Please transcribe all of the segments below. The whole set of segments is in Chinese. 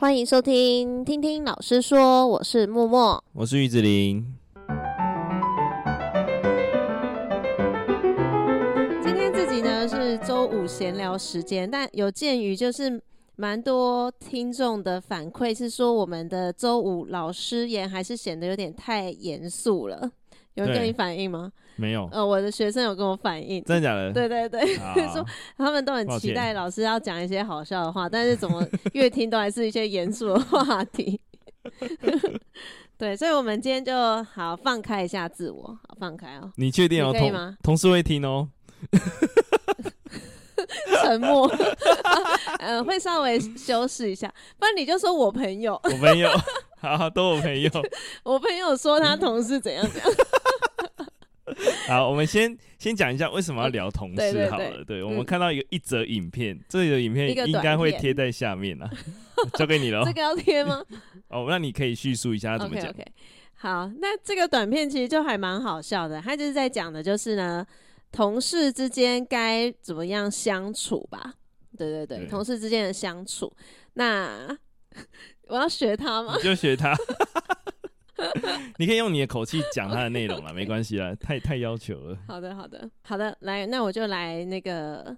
欢迎收听，听听老师说，我是默默，我是玉子陵。今天自己呢是周五闲聊时间，但有鉴于就是蛮多听众的反馈是说，我们的周五老师言还是显得有点太严肃了。有人跟你反映吗？没有。呃，我的学生有跟我反映，真的假的？对对对，说他们都很期待老师要讲一些好笑的话，但是怎么越听都还是一些严肃的话题。对，所以我们今天就好放开一下自我，好放开哦。你确定哦？可以吗？同事会听哦。沉默。嗯、呃，会稍微修饰一下，不然你就说我朋友。我朋友，好，好，都我朋友。我朋友说他同事怎样怎样。好，我们先先讲一下为什么要聊同事好了。对，我们看到一个一则影片，嗯、这个影片应该会贴在下面啊，交给你了。这个要贴吗？哦，那你可以叙述一下他怎么讲。Okay, okay. 好，那这个短片其实就还蛮好笑的，他就是在讲的就是呢，同事之间该怎么样相处吧。对对对，对同事之间的相处，那我要学他吗？你就学他。你可以用你的口气讲他的内容了，没关系啦，太太要求了。好的，好的，好的，来，那我就来那个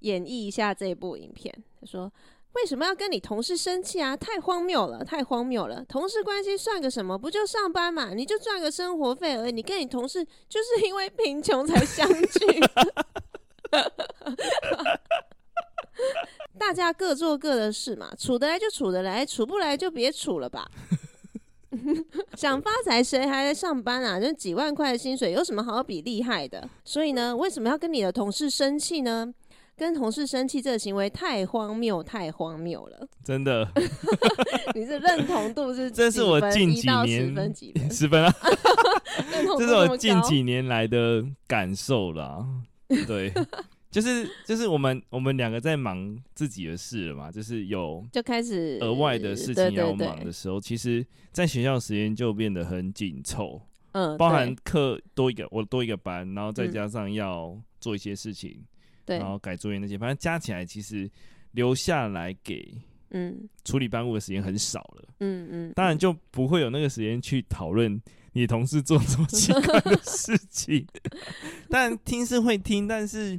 演绎一下这部影片。他说：“为什么要跟你同事生气啊？太荒谬了，太荒谬了！同事关系算个什么？不就上班嘛？你就赚个生活费而已。你跟你同事就是因为贫穷才相聚。”大家各做各的事嘛，处得来就处得来，处不来就别处了吧。想发财谁还在上班啊？就几万块的薪水有什么好比厉害的？所以呢，为什么要跟你的同事生气呢？跟同事生气这个行为太荒谬，太荒谬了。真的，你是认同度是？这是我近几年十分几分十分啊？这是我近几年来的感受啦。对。就是就是我们我们两个在忙自己的事了嘛，就是有就开始额外的事情要忙的时候，其实在学校时间就变得很紧凑，嗯，包含课多一个我多一个班，然后再加上要做一些事情，对，然后改作业那些，反正加起来其实留下来给嗯。处理班务的时间很少了，嗯嗯，当然就不会有那个时间去讨论你同事做这么奇怪的事情，但听是会听，但是。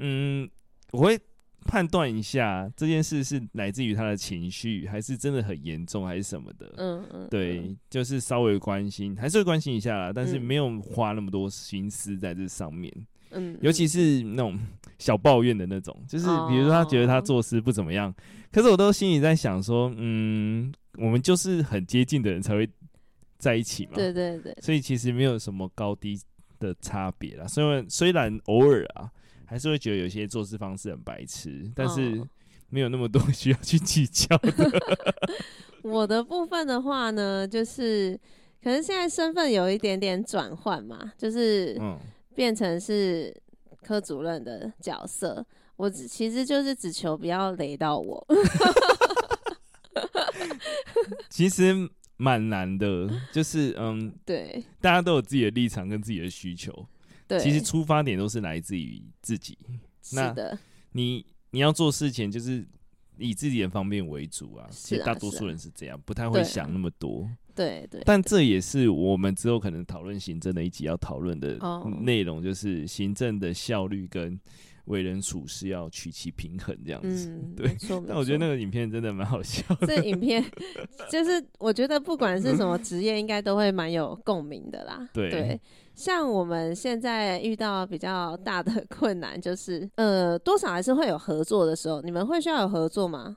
嗯，我会判断一下这件事是来自于他的情绪，还是真的很严重，还是什么的。嗯嗯，对，就是稍微关心，还是会关心一下啦，但是没有花那么多心思在这上面。嗯，尤其是那种 小抱怨的那种，就是比如说他觉得他做事不怎么样，可是我都心里在想说，嗯，我们就是很接近的人才会在一起嘛。对对对，所以其实没有什么高低的差别啦。虽然虽然偶尔啊。还是会觉得有些做事方式很白痴，但是没有那么多 需要去计较的。哦、我的部分的话呢，就是可能现在身份有一点点转换嘛，就是变成是科主任的角色。我只其实就是只求不要雷到我。其实蛮难的，就是嗯，对，大家都有自己的立场跟自己的需求。其实出发点都是来自于自己。是的，那你你要做事情就是以自己的方便为主啊。其实大多数人是这样，不太会想那么多。对对。但这也是我们之后可能讨论行政的一集要讨论的内容，就是行政的效率跟为人处事要取其平衡这样子。对。但我觉得那个影片真的蛮好笑的。这影片就是我觉得不管是什么职业，应该都会蛮有共鸣的啦。对。像我们现在遇到比较大的 困难，就是呃，多少还是会有合作的时候。你们会需要有合作吗？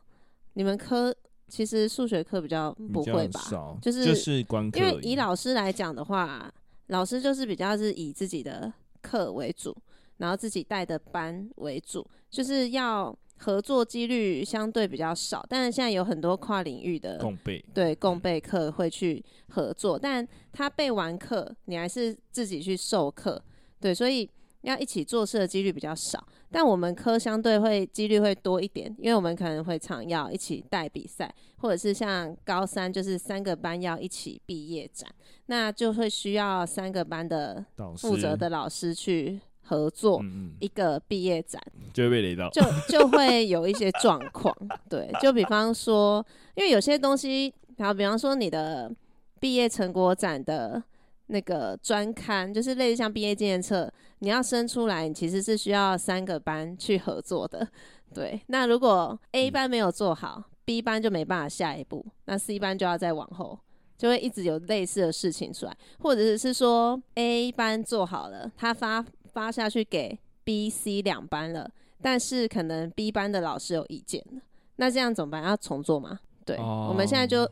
你们科其实数学课比较不会吧？就是就是因为以老师来讲的话，老师就是比较是以自己的课为主，然后自己带的班为主，就是要。合作几率相对比较少，但是现在有很多跨领域的共备，对共备课会去合作，但他备完课，你还是自己去授课，对，所以要一起做事的几率比较少。但我们科相对会几率会多一点，因为我们可能会常要一起带比赛，或者是像高三就是三个班要一起毕业展，那就会需要三个班的负责的老师去合作一个毕业展，就会被雷到，就就会有一些状况。对，就比方说，因为有些东西，然后比方说你的毕业成果展的那个专刊，就是类似像毕业纪念册，你要生出来，你其实是需要三个班去合作的。对，那如果 A 班没有做好，嗯，B 班就没办法下一步，那 C 班就要再往后。就会一直有类似的事情出来，或者是说 A 班做好了，他发发下去给 B、C 两班了，但是可能 B 班的老师有意见了，那这样怎么办？要重做吗？对，oh. 我们现在就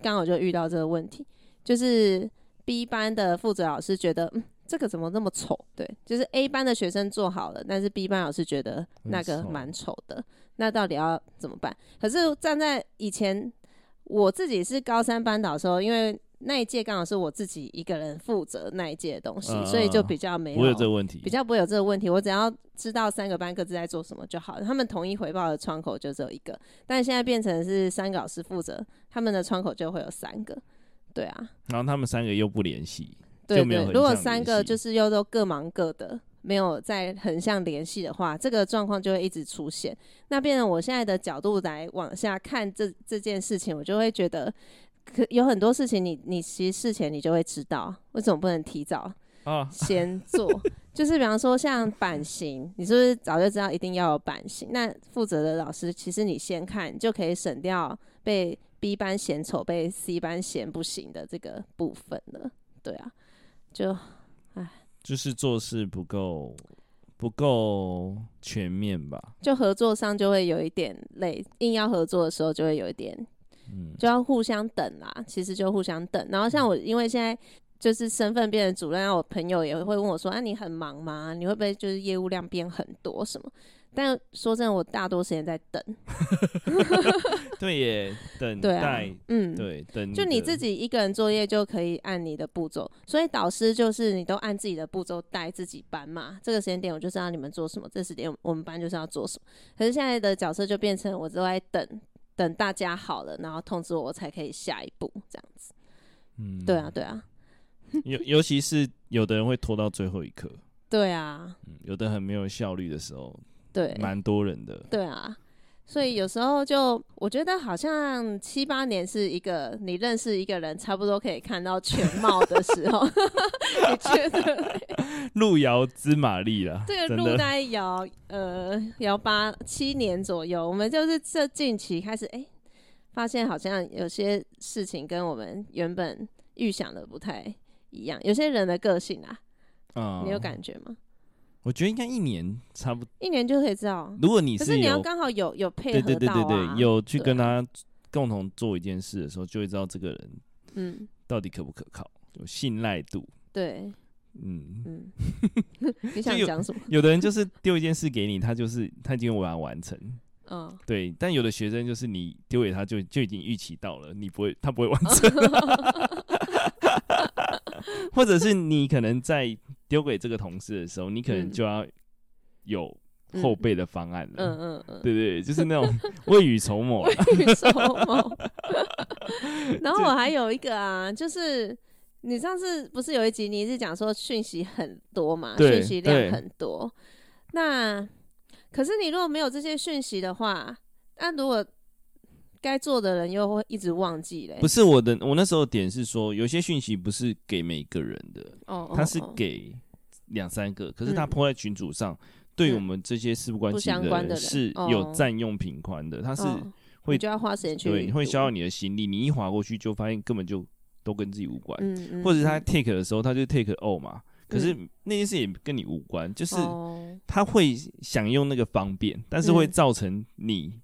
刚好就遇到这个问题，就是 B 班的负责老师觉得，嗯，这个怎么那么丑？对，就是 A 班的学生做好了，但是 B 班老师觉得那个蛮丑的，那到底要怎么办？可是站在以前。我自己是高三班导的时候，因为那一届刚好是我自己一个人负责那一届的东西，呃，所以就比较没有，不会有这个问题，比较不会有这个问题。我只要知道三个班各自在做什么就好了，他们统一回报的窗口就只有一个。但现在变成是三个老师负责，他们的窗口就会有三个。对啊，然后他们三个又不联系，对对，如果三个就是又都各忙各的。没有在横向联系的话，这个状况就会一直出现。那变成我现在的角度来往下看这这件事情，我就会觉得，可有很多事情你你其实事前你就会知道，为什么不能提早啊 先做？啊、就是比方说像版型，你是不是早就知道一定要有版型？那负责的老师其实你先看，就可以省掉被 B 班嫌丑、被 C 班嫌不行的这个部分了。对啊，就。就是做事不够不够全面吧，就合作上就会有一点累，硬要合作的时候就会有一点，嗯，就要互相等啦。其实就互相等。然后像我，因为现在就是身份变成主任，然后我朋友也会问我说：“啊，你很忙吗？你会不会就是业务量变很多什么？”但说真的，我大多时间在等。对耶，等待，嗯，对，等。就你自己一个人作业就可以按你的步骤，所以导师就是你都按自己的步骤带自己班嘛。这个时间点我就知道你们做什么，这时间我们班就是要做什么。可是现在的角色就变成我都在等，等大家好了，然后通知我，我才可以下一步这样子。嗯，对啊，对啊。尤尤其是有的人会拖到最后一刻。对啊。嗯，有的很没有效率的时候。对，蛮多人的。对啊，所以有时候就我觉得好像七八年是一个你认识一个人差不多可以看到全貌的时候。你觉得？路遥知马力了。这个路大概遥呃遥八七年左右，我们就是这近期开始哎、欸，发现好像有些事情跟我们原本预想的不太一样。有些人的个性啊，嗯、你有感觉吗？我觉得应该一年差不多，一年就可以知道。如果你是，可是你要刚好有有配合到啊，对对对对对，有去跟他共同做一件事的时候，就会知道这个人，嗯，到底可不可靠，有信赖度。对，嗯嗯。你想讲什么？有的人就是丢一件事给你，他就是他已经把它完成，嗯，对。但有的学生就是你丢给他就就已经预期到了，你不会，他不会完成。或者是你可能在丢给这个同事的时候，你可能就要有后备的方案了。嗯嗯嗯，对对对，就是那种 未雨绸缪。未雨绸缪。然后我还有一个啊，就是你上次不是有一集你是讲说讯息很多嘛，讯息量很多。那可是你如果没有这些讯息的话，那如果该做的人又会一直忘记嘞。不是我的，我那时候点是说，有些讯息不是给每个人的，哦，他是给两三个，可是他 po 在群组上，对我们这些事不关己的人是有占用频宽的，他是会就要花时间去，对，会消耗你的心力，你一划过去就发现根本就都跟自己无关，或者是他 take 的时候他就 take all 嘛，可是那件事也跟你无关，就是他会想用那个方便，但是会造成你。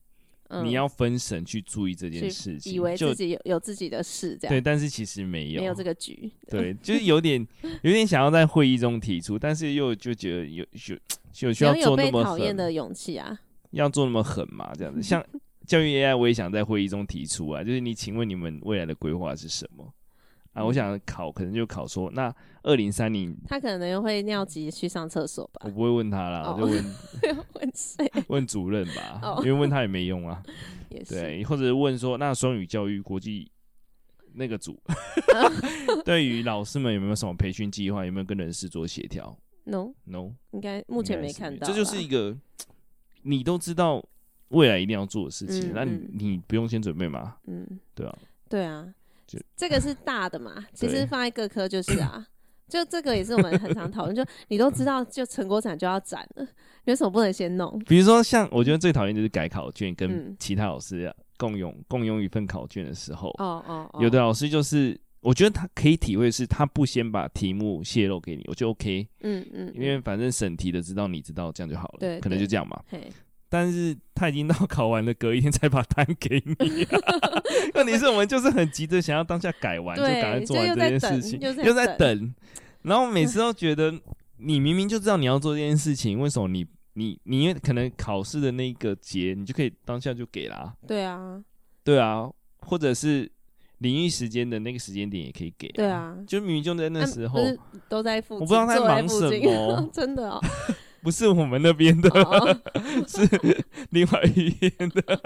你要分神去注意这件事情，以为自己有有自己的事这样。对，但是其实没有，没有这个局。对，就是有点有点想要在会议中提出，但是又就觉得有有有需要做那么讨厌的勇气啊？要做那么狠嘛？这样子，像教育 AI，我也想在会议中提出啊，就是你请问你们未来的规划是什么？啊，我想考，可能就考说，那二零三零，他可能又会尿急去上厕所吧？我不会问他啦，我就问问谁？问主任吧，因为问他也没用啊。对，或者问说，那双语教育国际那个组，对于老师们有没有什么培训计划？有没有跟人事做协调？？No No，应该目前没看到。这就是一个你都知道未来一定要做的事情，那、嗯、你你不用先准备吗？嗯，对啊，对啊，这个是大的嘛，其实放在各科就是啊。就这个也是我们很常讨论，就你都知道，就成果展就要展了，有什么不能先弄？比如说，像我觉得最讨厌就是改考卷，跟其他老师共用、嗯、共用一份考卷的时候，哦哦，哦，有的老师就是，我觉得他可以体会是，他不先把题目泄露给你，我就 OK，嗯嗯，因为反正审题的知道你知道，这样就好了，对，可能就这样嘛。但是他已经到考完了，隔一天才把单给你、啊。问题是我们就是很急着想要当下改完，就赶快做完这件事情，又在，等。然后每次都觉得，你明明就知道你要做这件事情，为什么你你你因为可能考试的那个节，你就可以当下就给啦？对啊，对啊，或者是领域时间的那个时间点也可以给。对啊，就明明就在那时候，都在附近，我不知道他在忙什么，真的哦。不是我们那边的，oh. 是另外一边的，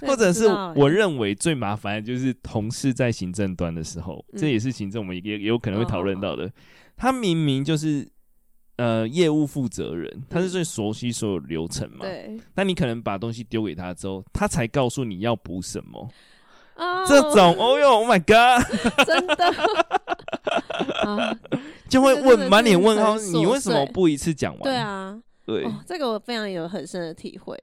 或者是我认为最麻烦的就是同事在行政端的时候，嗯、这也是行政我们也也有可能会讨论到的。Oh. 他明明就是呃业务负责人，他是最熟悉所有流程嘛，对、嗯。但你可能把东西丢给他之后，他才告诉你要补什么。Oh. 这种，哦哟，Oh my God，真的。啊就会问满脸问号，你为什么不一次讲完？对啊，对、哦，这个我非常有很深的体会。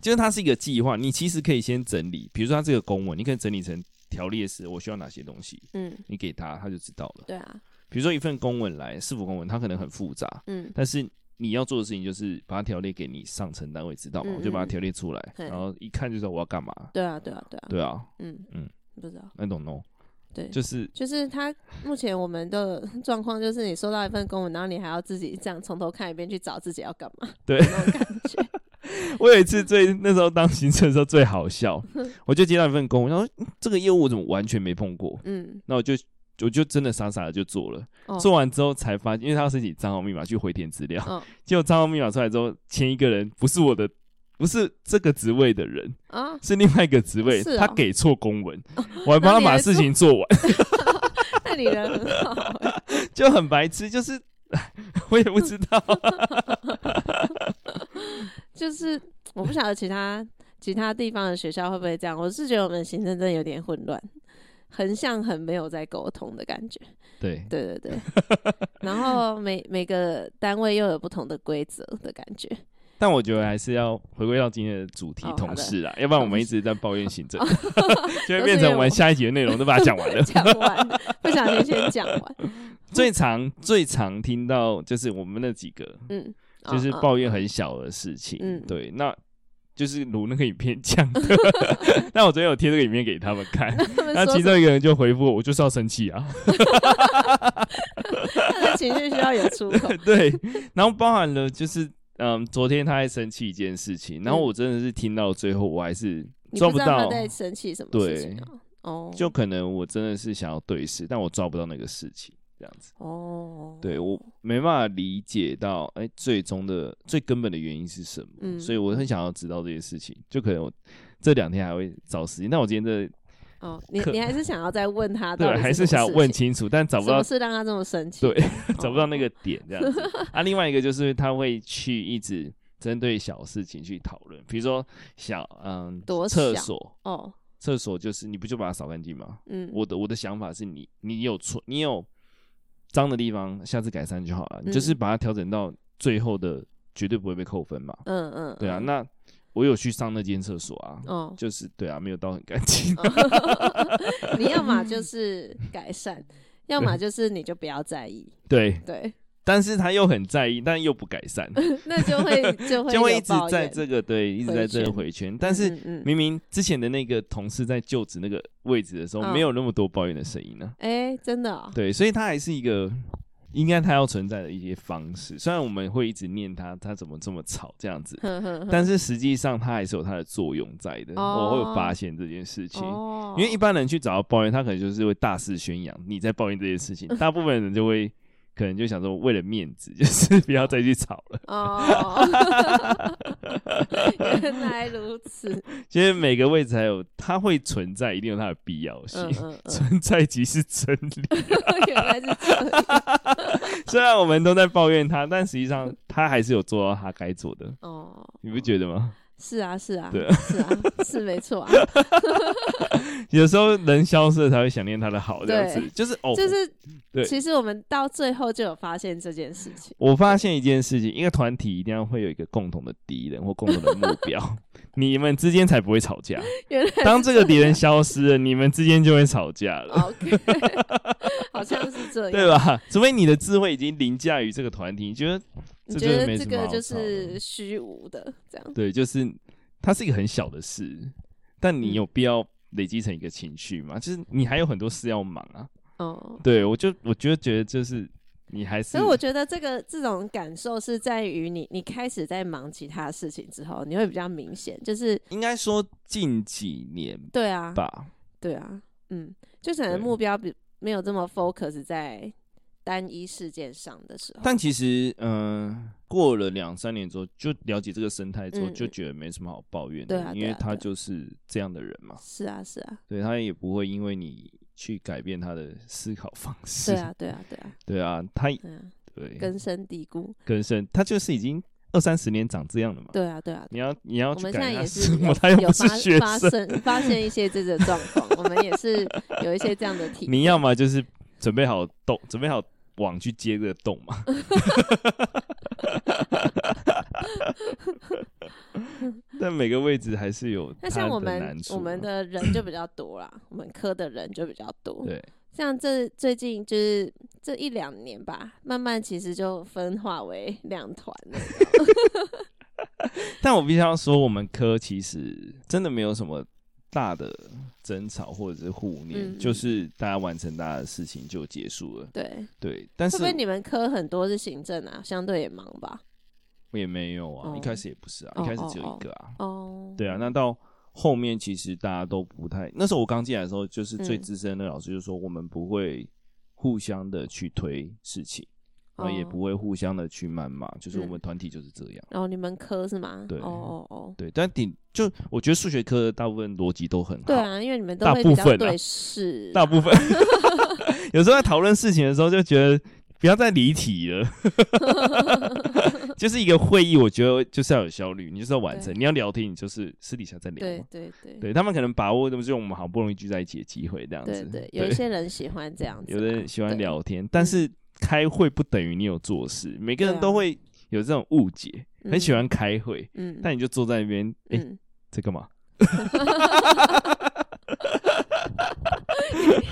就是它是一个计划，你其实可以先整理，比如说它这个公文，你可以整理成条列式，我需要哪些东西，嗯，你给他，他就知道了。对啊，比如说一份公文来，市府公文，它可能很复杂，嗯，但是你要做的事情就是把它条列给你上层单位知道嘛，嗯嗯，我就把它条列出来，然后一看就知道我要干嘛。对啊，对啊，对啊，对啊，嗯嗯，不知道，I don't know。对，就是就是他目前我们的 状况就是，你收到一份公文，然后你还要自己这样从头看一遍，去找自己要干嘛。对，那种感觉。我有一次最那时候当行政的时候最好笑，我就接到一份公文，然后这个业务我怎么完全没碰过？嗯，那我就我就真的傻傻的就做了，哦、做完之后才发现，因为他要申请账号密码去回填资料，哦、结果账号密码出来之后，前一个人不是我的。不是这个职位的人啊，是另外一个职位，他给错公文，我还帮他把事情做完。那你人很好，就很白痴，就是我也不知道，就是我不晓得其他其他地方的学校会不会这样。我是觉得我们行政真的有点混乱，很像很没有在沟通的感觉。对对对对，然后每每个单位又有不同的规则的感觉。但我觉得还是要回归到今天的主题，同事啦，要不然我们一直在抱怨行政，就会变成我们下一集的内容都把它讲完了。讲完，不小心先讲完。最常最常听到就是我们那几个，嗯，就是抱怨很小的事情，嗯，对，那就是录那个影片讲的。但我昨天有贴这个影片给他们看，那其中一个人就回复我，我就是要生气啊。他的情绪需要有出口。对，然后包含了就是。嗯，昨天他在生气一件事情，然后我真的是听到最后，我还是抓不到不他在生气什么事情，就可能我真的是想要对视，但我抓不到那个事情，这样子。哦，对我没办法理解到，哎，欸，最终的最根本的原因是什么？嗯，所以我很想要知道这些事情，就可能我这两天还会找时间。那我今天这。哦，你你还是想要再问他？对，还是想要问清楚，但找不到。是让他这么生气？对，找不到那个点这样子。哦、啊，另外一个就是他会去一直针对小事情去讨论，比如说小嗯，多厕所哦，厕所就是你不就把它扫干净吗？嗯，我的我的想法是你你有错，你有脏的地方，下次改善就好了。嗯、你就是把它调整到最后的，绝对不会被扣分嘛。嗯嗯，对啊，那。我有去上那间厕所啊，哦，就是对啊，没有到很干净。你要么就是改善，要么就是你就不要在意。对对，但是他又很在意，但又不改善，那 就会就会就会一直在这个对，一直在这个回圈。但是明明之前的那个同事在就职那个位置的时候，没有那么多抱怨的声音呢。哎，真的。对，所以他还是一个。应该他要存在的一些方式，虽然我们会一直念他，他怎么这么吵这样子，但是实际上他还是有他的作用在的。我会发现这件事情，因为一般人去找他抱怨，他可能就是会大肆宣扬你在抱怨这件事情，大部分人就会可能就想说，为了面子，就是 不要再去吵了。哦，原来如此。其实每个位置还有它会存在，一定有它的必要性。嗯嗯嗯、存在即是真理。原来是这样。虽然我们都在抱怨它，但实际上它还是有做到它该做的。哦，你不觉得吗？是啊，是啊，对，是啊，是没错啊。有时候人消失了才会想念他的好，这样子就是哦，就是对。其实我们到最后就有发现这件事情。我发现一件事情，一个团体一定要会有一个共同的敌人或共同的目标，你们之间才不会吵架。原来当这个敌人消失了，你们之间就会吵架了。OK，好像是这样，对吧？除非你的智慧已经凌驾于这个团体，你觉得？你觉得这个就是虚无的，这样对，就是它是一个很小的事，但你有必要累积成一个情绪吗？就是你还有很多事要忙啊。哦，对，我就我觉得觉得就是你还是，所以我觉得这个这种感受是在于你你开始在忙其他事情之后，你会比较明显，就是应该说近几年，对啊，吧，对啊，嗯，就可能目标比没有这么 focus 在。单一事件上的时候，但其实，嗯、呃，过了两三年之后，就了解这个生态之后，就觉得没什么好抱怨的，嗯、因为他就是这样的人嘛。是啊，是啊，对，他也不会因为你去改变他的思考方式。对啊，对啊，对啊，对啊，他对，对根深蒂固，根深，他就是已经二三十年长这样了嘛。对啊，对啊，你要你要我们现在也是他又不是学生，发生发现一些这个状况，我们也是有一些这样的体验。你要么就是准备好洞，准备好。网去接这个洞嘛，但每个位置还是有。那像我们我们的人就比较多啦，我们科的人就比较多。对，像这最近就是这一两年吧，慢慢其实就分化为两团了。但我必须要说，我们科其实真的没有什么。大的争吵或者是互念，嗯，就是大家完成大家的事情就结束了。对对，但是会不会你们科很多是行政啊，相对也忙吧？也没有啊，哦，一开始也不是啊，哦，一开始只有一个啊。哦，对啊，那到后面其实大家都不太，那时候我刚进来的时候，就是最资深的老师就说，我们不会互相的去推事情。然后也不会互相的去谩骂，哦，就是我们团体就是这样。然、嗯、后、哦、你们科是吗？对，哦哦哦，对，但顶就我觉得数学科的大部分逻辑都很好。对啊，因为你们都会比较对事，大部分、啊。大部分有时候在讨论事情的时候，就觉得不要再离题了。就是一个会议，我觉得就是要有效率，你就是要完成。你要聊天，你就是私底下再聊。对对对，对他们可能把握，就是我们好不容易聚在一起的机会，这样子。对对，有一些人喜欢这样子，有的人喜欢聊天，但是。开会不等于你有做事，每个人都会有这种误解、啊，很喜欢开会，嗯，但你就坐在那边，哎、嗯，在干、欸、嘛？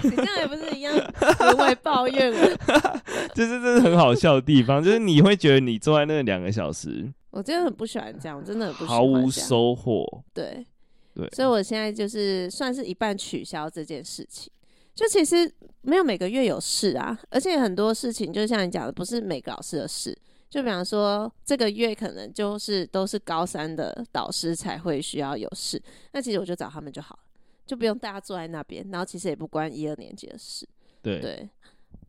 你这样也不是一样，不会抱怨了。就是这是很好笑的地方，就是你会觉得你坐在那两个小时，我真的很不喜欢这样，真的很不喜欢，毫无收获。对对，所以我现在就是算是一半取消这件事情。就其实没有每个月有事啊，而且很多事情就像你讲的，不是每个老师的事。就比方说，这个月可能就是都是高三的导师才会需要有事，那其实我就找他们就好了，就不用大家坐在那边。然后其实也不关一二年级的事。对，对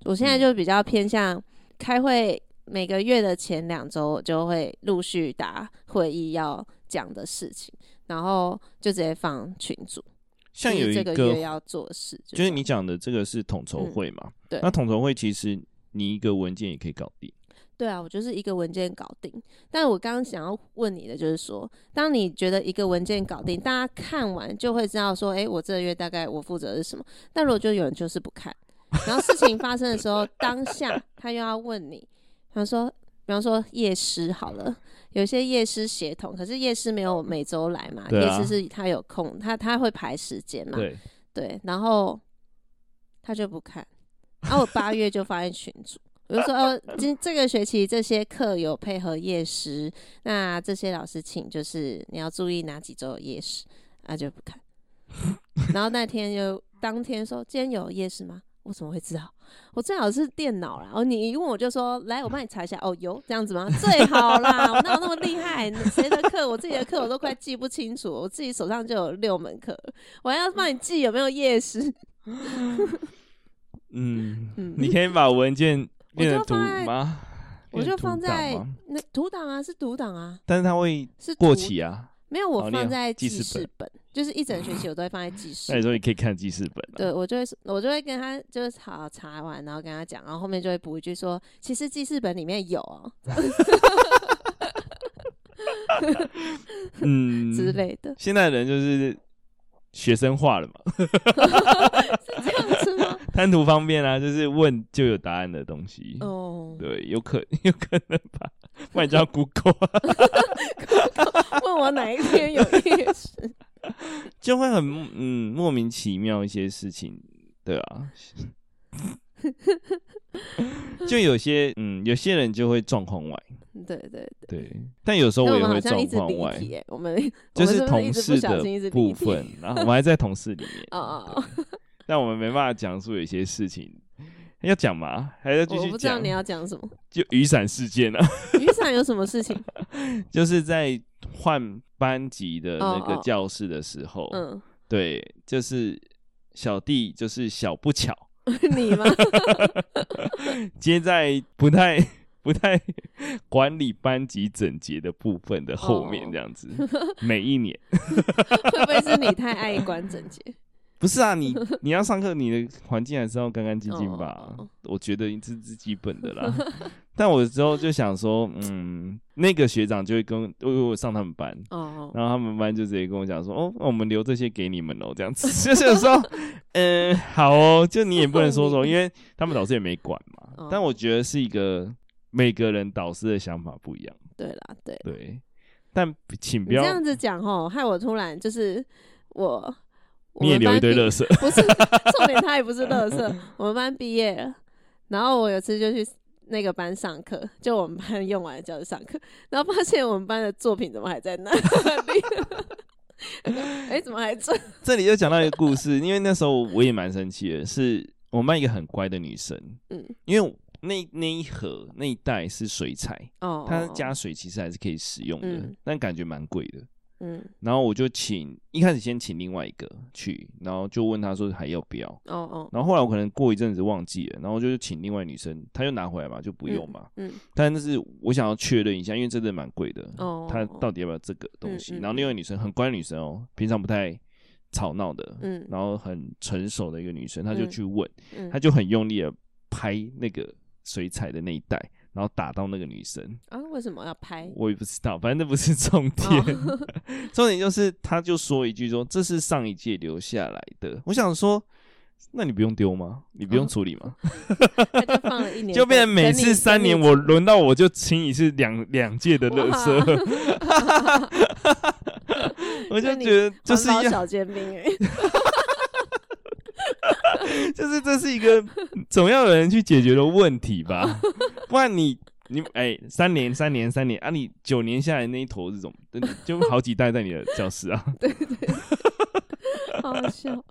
我现在就比较偏向开会，每个月的前两周我就会陆续打会议要讲的事情，然后就直接放群组。像有一个，这个月要做事，就是你讲的这个是统筹会嘛？嗯、对，那统筹会其实你一个文件也可以搞定。对啊，我就是一个文件搞定。但我刚刚想要问你的就是说，当你觉得一个文件搞定，大家看完就会知道说，哎、欸，我这个月大概我负责的是什么。但如果就有人就是不看，然后事情发生的时候，当下他又要问你，他说，比方说夜师好了。有些夜师协同，可是夜师没有每周来嘛？夜师、啊、是他有空，他他会排时间嘛？对对，然后他就不看，然、啊、后我八月就发现群组，我就说哦，今这个学期这些课有配合夜师，那这些老师请就是你要注意哪几周有业师，他、啊、就不看，然后那天就当天说今天有夜师吗？我怎么会知道？我最好是电脑啦。然后你一问我就说，来，我帮你查一下。哦，有这样子吗？最好啦，我哪有那么厉害？谁的课？我自己的课我都快记不清楚。我自己手上就有六门课，我还要帮你记有没有夜师。嗯嗯，你可以把文件我就放在，我就放在那图档啊，是图档啊，但是它会是过期啊。没有，我放在记事本，就是一整学期我都会放在记事。那你说你可以看记事本。对，我就会，我就会跟他就是好查完，然后跟他讲，然后后面就会补一句说，其实记事本里面有哦。嗯，之类的。现在人就是学生化了嘛，是这样子吗？贪图方便啊，就是问就有答案的东西。哦，对，有可 有可能吧。不然叫 Google，问我哪一天有夜市，就会很嗯莫名其妙一些事情，对啊，就有些嗯有些人就会状况外，对对对，对，但有时候我也会状况外，我们就是同事的部分，然后我们还在同事里面，哦哦，但我们没办法讲述有些事情。要讲吗？还要继续讲？我不知道你要讲什么。就雨伞事件啊。雨伞有什么事情？就是在换班级的那个教室的时候，嗯、对，就是小弟就是小不巧，你吗？接在不太不太管理班级整洁的部分的后面，这样子，哦、每一年会不会是你太爱管整洁？不是啊，你 你要上课，你的环境还是要干干净净吧？哦、我觉得这是基本的啦。但我之后就想说，嗯，那个学长就会跟，我我上他们班，哦，然后他们班就直接跟我讲说，哦，我们留这些给你们哦，这样子。就是有时候，嗯，好哦，就你也不能说说，因为他们老师也没管嘛。哦、但我觉得是一个每个人导师的想法不一样。对啦，对对。但请不要这样子讲哦，害我突然就是我。你也留一堆垃圾，不是重点，他也不是垃圾。我们班毕业了，然后我有次就去那个班上课，就我们班用完的教室上课，然后发现我们班的作品怎么还在那里？哎、欸，怎么还在？这里就讲到一个故事，因为那时候我也蛮生气的，是我们班一个很乖的女生，嗯，因为那那一盒那一袋是水彩，哦，它加水其实还是可以使用的，嗯、但感觉蛮贵的。嗯，然后我就请一开始先请另外一个去，然后就问他说还要不要？哦哦。然后后来我可能过一阵子忘记了，然后就请另外女生，她就拿回来嘛，就不用嘛。嗯。嗯，但那是我想要确认一下，因为真的蛮贵的。哦。她到底要不要这个东西？嗯嗯、然后另外女生很乖女生哦，平常不太吵闹的。嗯。然后很成熟的一个女生，她就去问，嗯、她就很用力的拍那个水彩的那一带。然后打到那个女生啊？为什么要拍？我也不知道，反正那不是重点。哦、重点就是，他就说一句说：“这是上一届留下来的。”我想说，那你不用丢吗？你不用处理吗？他就放了一年，就变成每次三年我轮到我就清一次两两届的垃圾。我就觉得就是一样小煎饼哎。就是这是一个总要有人去解决的问题吧，不然你你 哎、欸、三年三年三年啊，你九年下来那一坨这种，就好几代在你的教室啊。对 对，对，好好笑。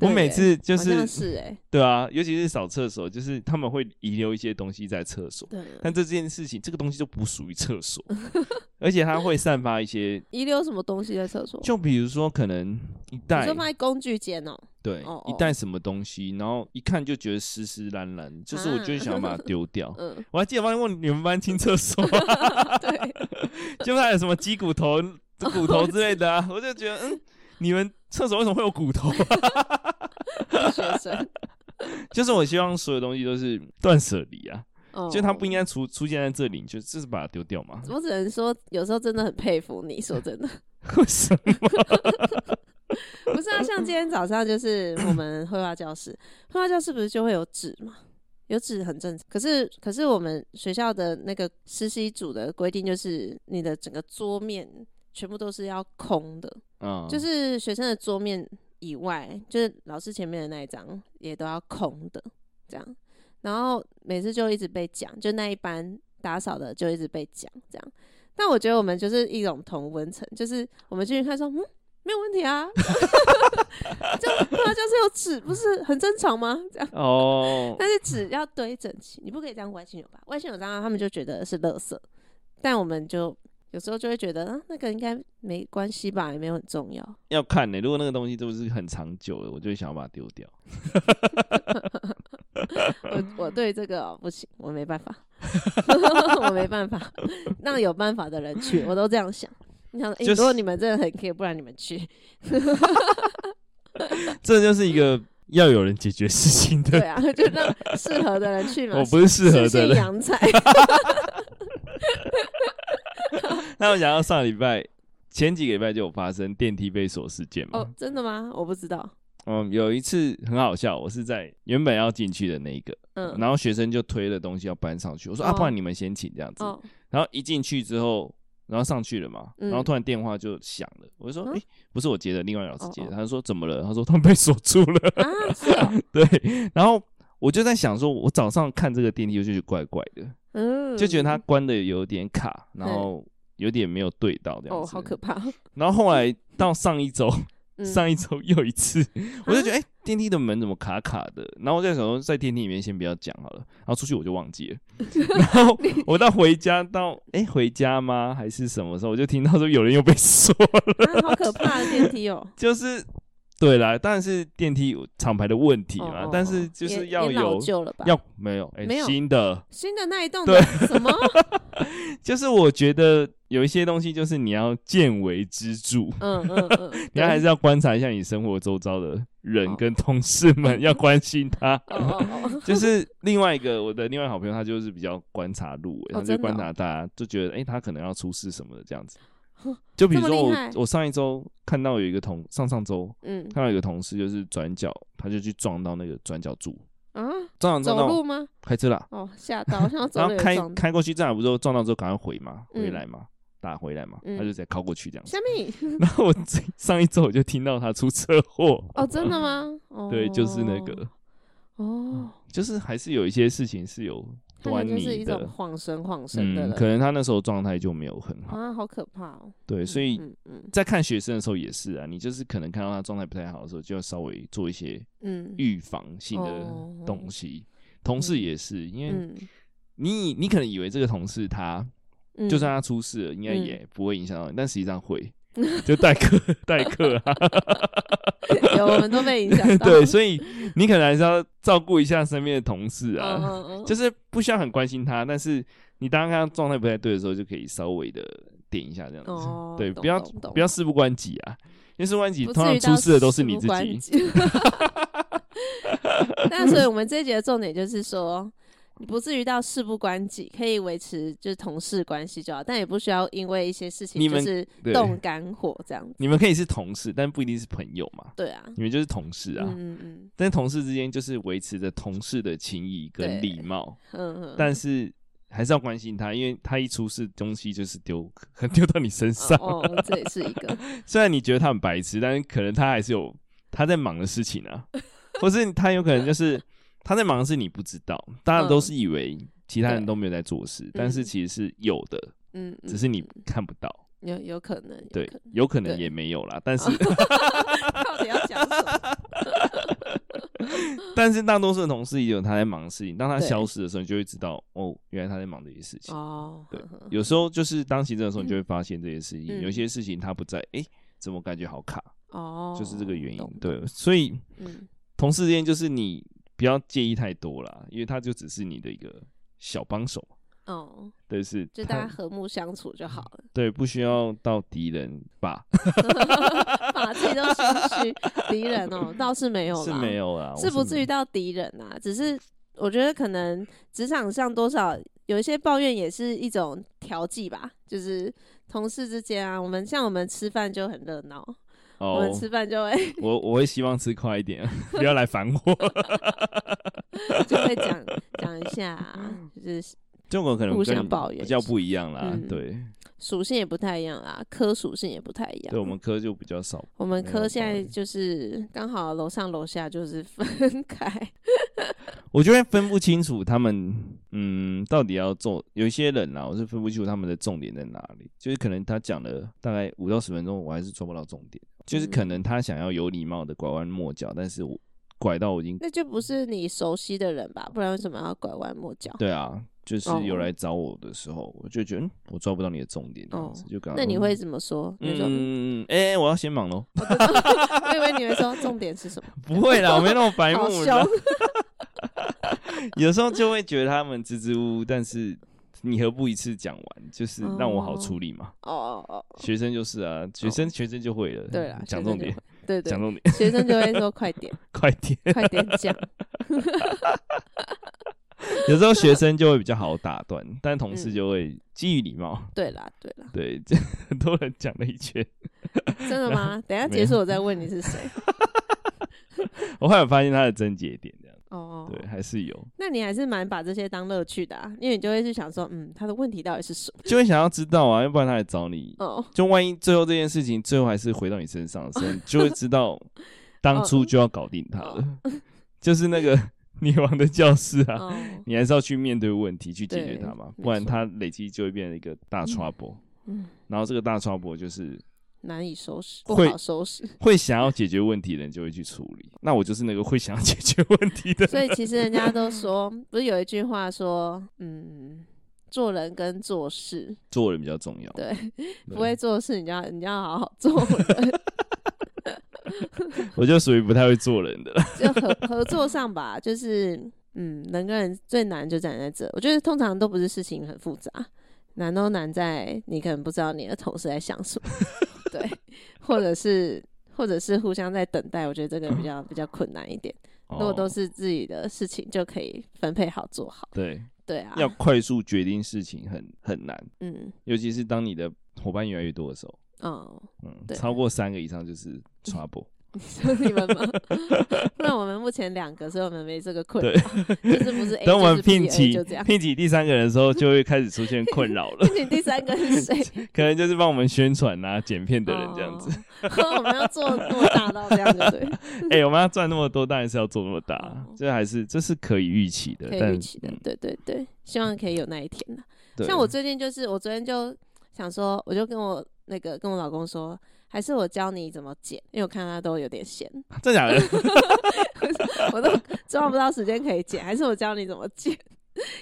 我每次就是是哎，对啊，尤其是扫厕所，就是他们会遗留一些东西在厕所，对。但这件事情，这个东西就不属于厕所，而且它会散发一些遗留什么东西在厕所？就比如说可能一袋，你说放在工具间哦。对，一袋什么东西，然后一看就觉得湿湿烂烂，就是我就想要把它丢掉。嗯，我还记得问你们班清厕所，对，就还有什么鸡骨头、骨头之类的啊，我就觉得，嗯，你们厕所为什么会有骨头？学生，就是我希望所有东西都是断舍离啊，就它不应该出出现在这里，就就是把它丢掉嘛。我只能说，有时候真的很佩服你，说真的，为什么？不是啊，像今天早上就是我们 绘画教室，绘画教室不是就会有纸嘛？有纸很正常。可是，可是我们学校的那个实习组的规定就是，你的整个桌面全部都是要空的，嗯，就是学生的桌面以外，就是老师前面的那一张也都要空的，这样。然后每次就一直被讲，就那一班打扫的就一直被讲这样。但我觉得我们就是一种同温层，就是我们进去看说，嗯。没有问题啊，这样对啊，就是有纸，不是很正常吗？这样哦，oh. 但是纸要堆整齐，你不可以这样歪七扭八，歪七扭八他们就觉得是垃圾，但我们就有时候就会觉得啊，那个应该没关系吧，也没有很重要。要看呢、欸，如果那个东西都是很长久的，我就会想要把它丢掉。我我我对这个、喔、不行，我没办法，我没办法，让有办法的人去，我都这样想。你想，欸就是、如果你们真的很可以，不然你们去。这就是一个要有人解决事情的，对啊，就让适合的人去嘛。我不是适合的人，阳菜。那我想到上礼拜前几个礼拜就有发生电梯被锁事件嘛？哦，真的吗？我不知道。嗯，有一次很好笑，我是在原本要进去的那一个，嗯，然后学生就推了东西要搬上去，我说、哦、啊，不然你们先请这样子。哦、然后一进去之后，然后上去了嘛，嗯、然后突然电话就响了，我就说，哎、嗯欸，不是我接的，另外老师接的。哦哦，他就说怎么了？他说他们被锁住了。对，然后我就在想说，我早上看这个电梯就觉得怪怪的，嗯，就觉得它关的有点卡，然后有点没有对到这样子。哦，好可怕。然后后来到上一周。上一周又一次，我就觉得哎、欸，电梯的门怎么卡卡的？然后我在想说，在电梯里面先不要讲好了，然后出去我就忘记了。然后我到回家到哎、欸、回家吗？还是什么时候？我就听到说有人又被锁了、啊，好可怕的电梯哦！就是。对啦，当然是电梯有厂牌的问题嘛，哦、但是就是要有要没有哎、欸、新的新的那一栋对什么？就是我觉得有一些东西就是你要见微知著，嗯嗯嗯，你要还是要观察一下你生活周遭的人跟同事们，要关心他。哦、就是另外一个我的另外好朋友，他就是比较观察入微，他就观察大家，就觉得哎、欸，他可能要出事什么的这样子。就比如说我，我上一周看到有一个同上上周，嗯，看到有一个同事就是转角，他就去撞到那个转角柱。啊，撞到走路吗？开车啦，哦，吓到，然后开开过去，正好不是撞到之后赶快回嘛，回来嘛，打回来嘛，他就直接靠过去这样子。然后我上一周我就听到他出车祸，哦，真的吗？对，就是那个，哦，就是还是有一些事情是有。端倪是一种晃神晃神的、嗯，可能他那时候状态就没有很好。啊，好可怕哦。对，所以在看学生的时候也是啊，你就是可能看到他状态不太好的时候，就要稍微做一些嗯。预防性的东西。同事也是，因为你你可能以为这个同事他就算他出事了，应该也不会影响到你，但实际上会。就代课代课啊，有我们都被影响到。对，所以你可能还是要照顾一下身边的同事啊，嗯嗯、就是不需要很关心他，但是你当他状态不太对的时候，就可以稍微的点一下这样子。哦、对，不要不要事不关己啊，因为事不关己通常出事的都是你自己。那所以我们这一节的重点就是说。不至于到事不关己，可以维持就是同事关系就好，但也不需要因为一些事情就是动肝火这样子。你们可以是同事，但不一定是朋友嘛。对啊，你们就是同事啊。嗯嗯。但同事之间就是维持着同事的情谊跟礼貌。嗯嗯。但是还是要关心他，因为他一出事，东西就是丢，可能丢到你身上。哦，哦，这也是一个。虽然你觉得他很白痴，但是可能他还是有他在忙的事情啊，或是他有可能就是。他在忙的事你不知道，大家都是以为其他人都没有在做事，嗯、但是其实是有的，嗯，只是你看不到，有有可能，对，有可能也没有啦，但是 到底要讲什么？但是大多数的同事也有他在忙的事情，当他消失的时候，你就会知道哦，原来他在忙这些事情哦。对，有时候就是当行政的时候，你就会发现这些事情，有些事情他不在，哎，怎么感觉好卡？哦，就是这个原因。对，所以同事之间就是你。不要介意太多啦，因为他就只是你的一个小帮手。哦，对，是就大家和睦相处就好了。对，不需要到敌人吧？把自己都心虚，敌人哦，倒是没有啦，是没有啦，是不至于到敌人啊。只是我觉得可能职场上多少有一些抱怨，也是一种调剂吧。就是同事之间啊，我们像我们吃饭就很热闹。我们吃饭就会，我我会希望吃快一点，不要来烦我。就会讲讲一下，就是中国可能互相抱怨，比较不一样啦，对，属性也不太一样啦，科属性也不太一样。对，我们科就比较少，我们科现在就是刚好楼上楼下就是分开。我就会分不清楚他们，嗯，到底要做。有一些人啊，我是分不清楚他们的重点在哪里，就是可能他讲了大概五到十分钟，我还是抓不到重点。就是可能他想要有礼貌的拐弯抹角，但是我拐到我已经那就不是你熟悉的人吧？不然为什么要拐弯抹角？对啊，就是有来找我的时候，我就觉得我抓不到你的重点，这样子就刚。那你会怎么说？嗯，哎，我要先忙喽。我以为你会说重点是什么？不会啦，我没那么白目。有时候就会觉得他们支支吾吾，但是你何不一次讲完，就是让我好处理嘛。哦哦哦，学生就是啊，学生学生就会了。对啊，讲重点，对对，讲重点，学生就会说快点，快点，快点讲。有时候学生就会比较好打断，但同事就会基于礼貌。对啦，对啦，对，很多人讲了一圈。真的吗？等下结束我再问你是谁。我后来发现他的症结点。哦，对，还是有。那你还是蛮把这些当乐趣的啊，因为你就会去想说，嗯，他的问题到底是什么？就会想要知道啊，要不然他来找你。哦。就万一最后这件事情最后还是回到你身上的时候，你就会知道 当初就要搞定他了。就是那个。女王的教室啊，oh, 你还是要去面对问题，去解决它嘛，不然它累积就会变成一个大 trouble。嗯，然后这个大 trouble 就是难以收拾，不好收拾。会想要解决问题的人就会去处理。那我就是那个会想要解决问题的。所以其实人家都 说，不是有一句话说，嗯，做人跟做事，做人比较重要。对，不会做事，你就要你就要好好做人。我就属于不太会做人的，就合合作上吧，就是嗯，人跟人最难就站在这。我觉得通常都不是事情很复杂，难都难在你可能不知道你的同事在想什么，对，或者是或者是互相在等待。我觉得这个比较比较困难一点。如果都是自己的事情，就可以分配好做好。对对啊，要快速决定事情很很难，嗯，尤其是当你的伙伴越来越多的时候。嗯，嗯，对，超过三个以上就是 trouble。你说你们吗？那我们目前两个，所以我们没这个困扰。就是不是 A，等我们聘请聘请第三个人的时候，就会开始出现困扰了。聘请第三个是谁？可能就是帮我们宣传啊、剪片的人这样子。哦、我们要做那么大到这样子对？哎、欸，我们要赚那么多，当然是要做那么大。哦、这还是这是可以预期的，可以预期的。对对对，希望可以有那一天呢。像我最近就是，我昨天就想说，我就跟我。那个跟我老公说，还是我教你怎么剪，因为我看他都有点闲。真假的？我都抓不到时间可以剪，还是我教你怎么剪？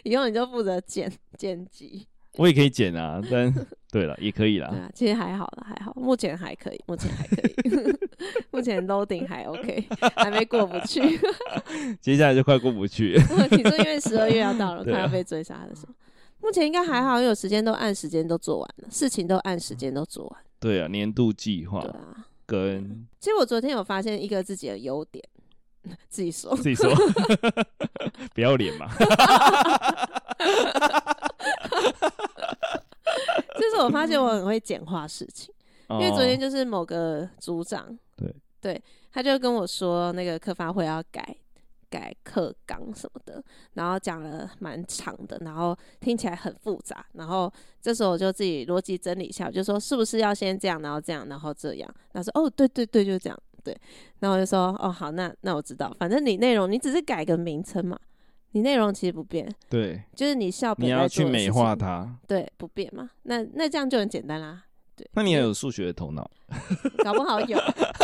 以后你就负责剪剪辑。我也可以剪啊，但对了，也可以啦。对啊，其实还好了，还好，目前还可以，目前还可以，目前 loading 还 OK，还没过不去。接下来就快过不去。你说因为十二月要到了，快要被追杀的时候。目前应该还好，因为有时间都按时间都做完了，事情都按时间都做完。对啊，年度计划。对啊，跟其实我昨天有发现一个自己的优点，自己说，自己说，不要脸嘛。就是我发现我很会简化事情，因为昨天就是某个组长，对对，他就跟我说那个科发会要改。改课纲什么的，然后讲了蛮长的，然后听起来很复杂，然后这时候我就自己逻辑整理一下，我就说是不是要先这样，然后这样，然后这样。他说哦，对对对，就这样，对。然后我就说哦，好，那那我知道，反正你内容你只是改个名称嘛，你内容其实不变，对，就是你校本你要去美化它，对，不变嘛，那那这样就很简单啦。那你也有数学的头脑，搞不好有，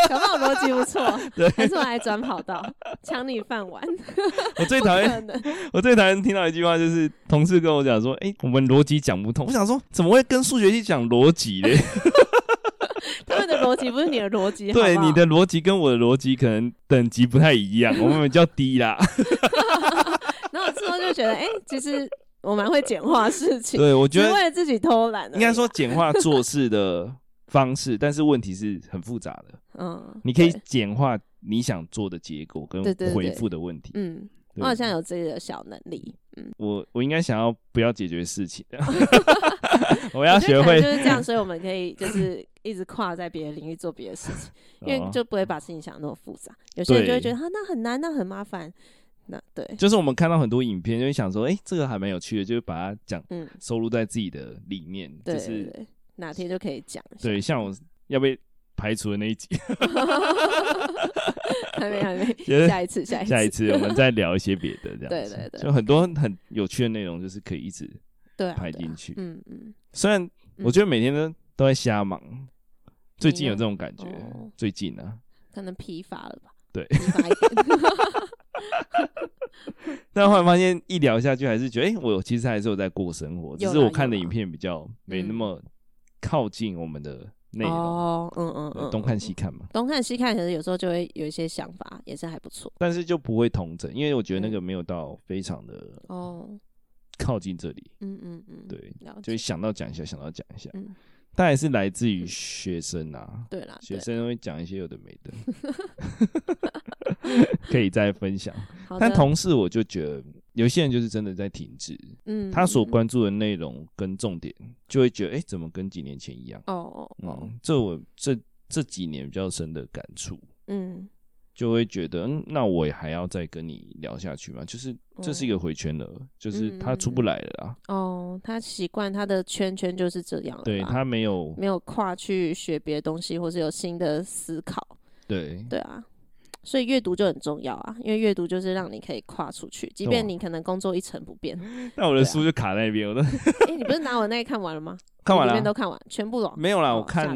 搞不好逻辑不错，对还是我来转跑道抢你饭碗。我最讨厌，我最讨厌听到一句话，就是同事跟我讲说：“哎、欸，我们逻辑讲不通。”我想说，怎么会跟数学系讲逻辑呢？他们的逻辑不是你的逻辑，对，你的逻辑跟我的逻辑可能等级不太一样，我们比较低啦。然后之后就觉得，哎、欸，其实。我蛮会简化事情，对，我觉得为了自己偷懒，应该说简化做事的方式，但是问题是很复杂的。嗯，你可以简化你想做的结果跟回复的问题。嗯，我好像有自己的小能力。嗯，我我应该想要不要解决事情的，我要学会就是这样，所以我们可以 就是一直跨在别的领域做别的事情，因为就不会把事情想那么复杂。有些人就会觉得啊，那很难，那很麻烦。那对，就是我们看到很多影片，就会想说，哎、欸，这个还蛮有趣的，就是把它讲，嗯，收录在自己的里面，就对是哪天就可以讲。对，像我要被排除的那一集，还 没还没，下一次下一次。下一次我们再聊一些别的，这样子。对对对，就很多很有趣的内容，就是可以一直对排进去。嗯嗯，虽然我觉得每天都都在瞎忙，最近有这种感觉，最近呢，可能疲乏了吧。对，但后来发现一聊下去，还是觉得，哎、欸，我其实还是有在过生活，只是我看的影片比较没那么靠近我们的内容。哦，嗯嗯嗯，东看西看嘛，东看西看，可是有时候就会有一些想法，也是还不错。但是就不会同整，因为我觉得那个没有到非常的哦靠近这里。嗯嗯嗯，对，就会想到讲一下，想到讲一下。嗯。但还是来自于学生啊，对啦，学生会讲一些有的没的，可以再分享。但同事我就觉得，有些人就是真的在停滞，嗯，他所关注的内容跟重点，就会觉得，哎，怎么跟几年前一样？哦哦，哦，这我这这几年比较深的感触，嗯。就会觉得，嗯，那我也还要再跟你聊下去吗？就是这是一个回圈了，哦、就是他出不来了啊。哦，他习惯他的圈圈就是这样了。对，他没有没有跨去学别的东西，或是有新的思考。对对啊，所以阅读就很重要啊，因为阅读就是让你可以跨出去，即便你可能工作一成不变。那我的书就卡在那边，我都。哎、欸，你不是拿我那个看完了吗？看完了，里面都看完，全部了。没有啦，我看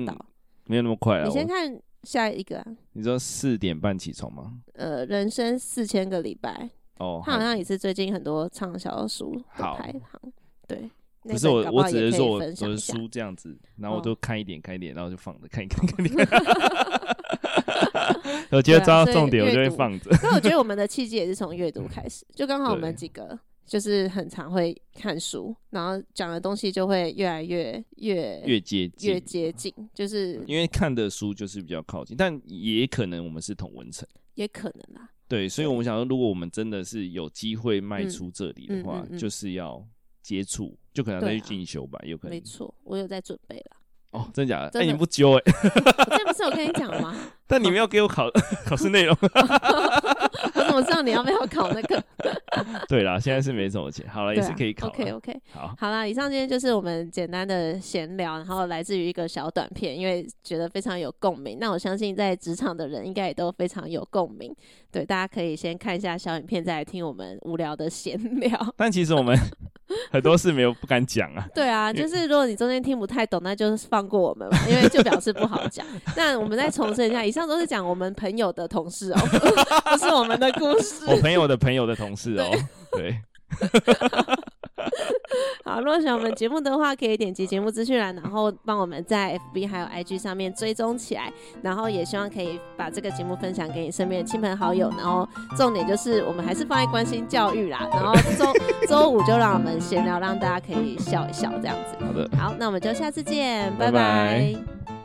没有那么快啊。你先看。下一个啊？你说四点半起床吗？呃，人生四千个礼拜哦，他好像也是最近很多畅销书的排行。好对，不是我，我只是说我我的书这样子，然后我都看一点看一点，然后就放着看一看看一点。我觉得抓到重点，我就会放着。那我觉得我们的契机也是从阅读开始，就刚好我们几个。就是很常会看书，然后讲的东西就会越来越越越接近越接近，就是因为看的书就是比较靠近，但也可能我们是同文层，也可能啦。对，所以我们想说，如果我们真的是有机会迈出这里的话，就是要接触，就可能再去进修吧，有可能。没错，我有在准备了。哦，真的假的？哎，你不揪哎？我这不是我跟你讲了吗？但你没有给我考 考试内容。我怎么知道你要不要考那个？对啦，现在是没什么钱，好了，也是可以考。OK OK，好，好啦，以上今天就是我们简单的闲聊，然后来自于一个小短片，因为觉得非常有共鸣。那我相信在职场的人应该也都非常有共鸣。对，大家可以先看一下小影片，再来听我们无聊的闲聊。但其实我们很多事没有不敢讲啊。对啊，就是如果你中间听不太懂，那就是放过我们吧，因为就表示不好讲。那我们再重申一下，以上都是讲我们朋友的同事哦，不是我们的故事。我朋友的朋友的同事哦，对。好，如果喜欢我们节目的话，可以点击节目资讯栏，然后帮我们在 FB 还有 IG 上面追踪起来。然后也希望可以把这个节目分享给你身边的亲朋好友。然后重点就是，我们还是放在关心教育啦。然后周 周五就让我们闲聊，让大家可以笑一笑这样子。好的，好，那我们就下次见，拜拜。拜拜。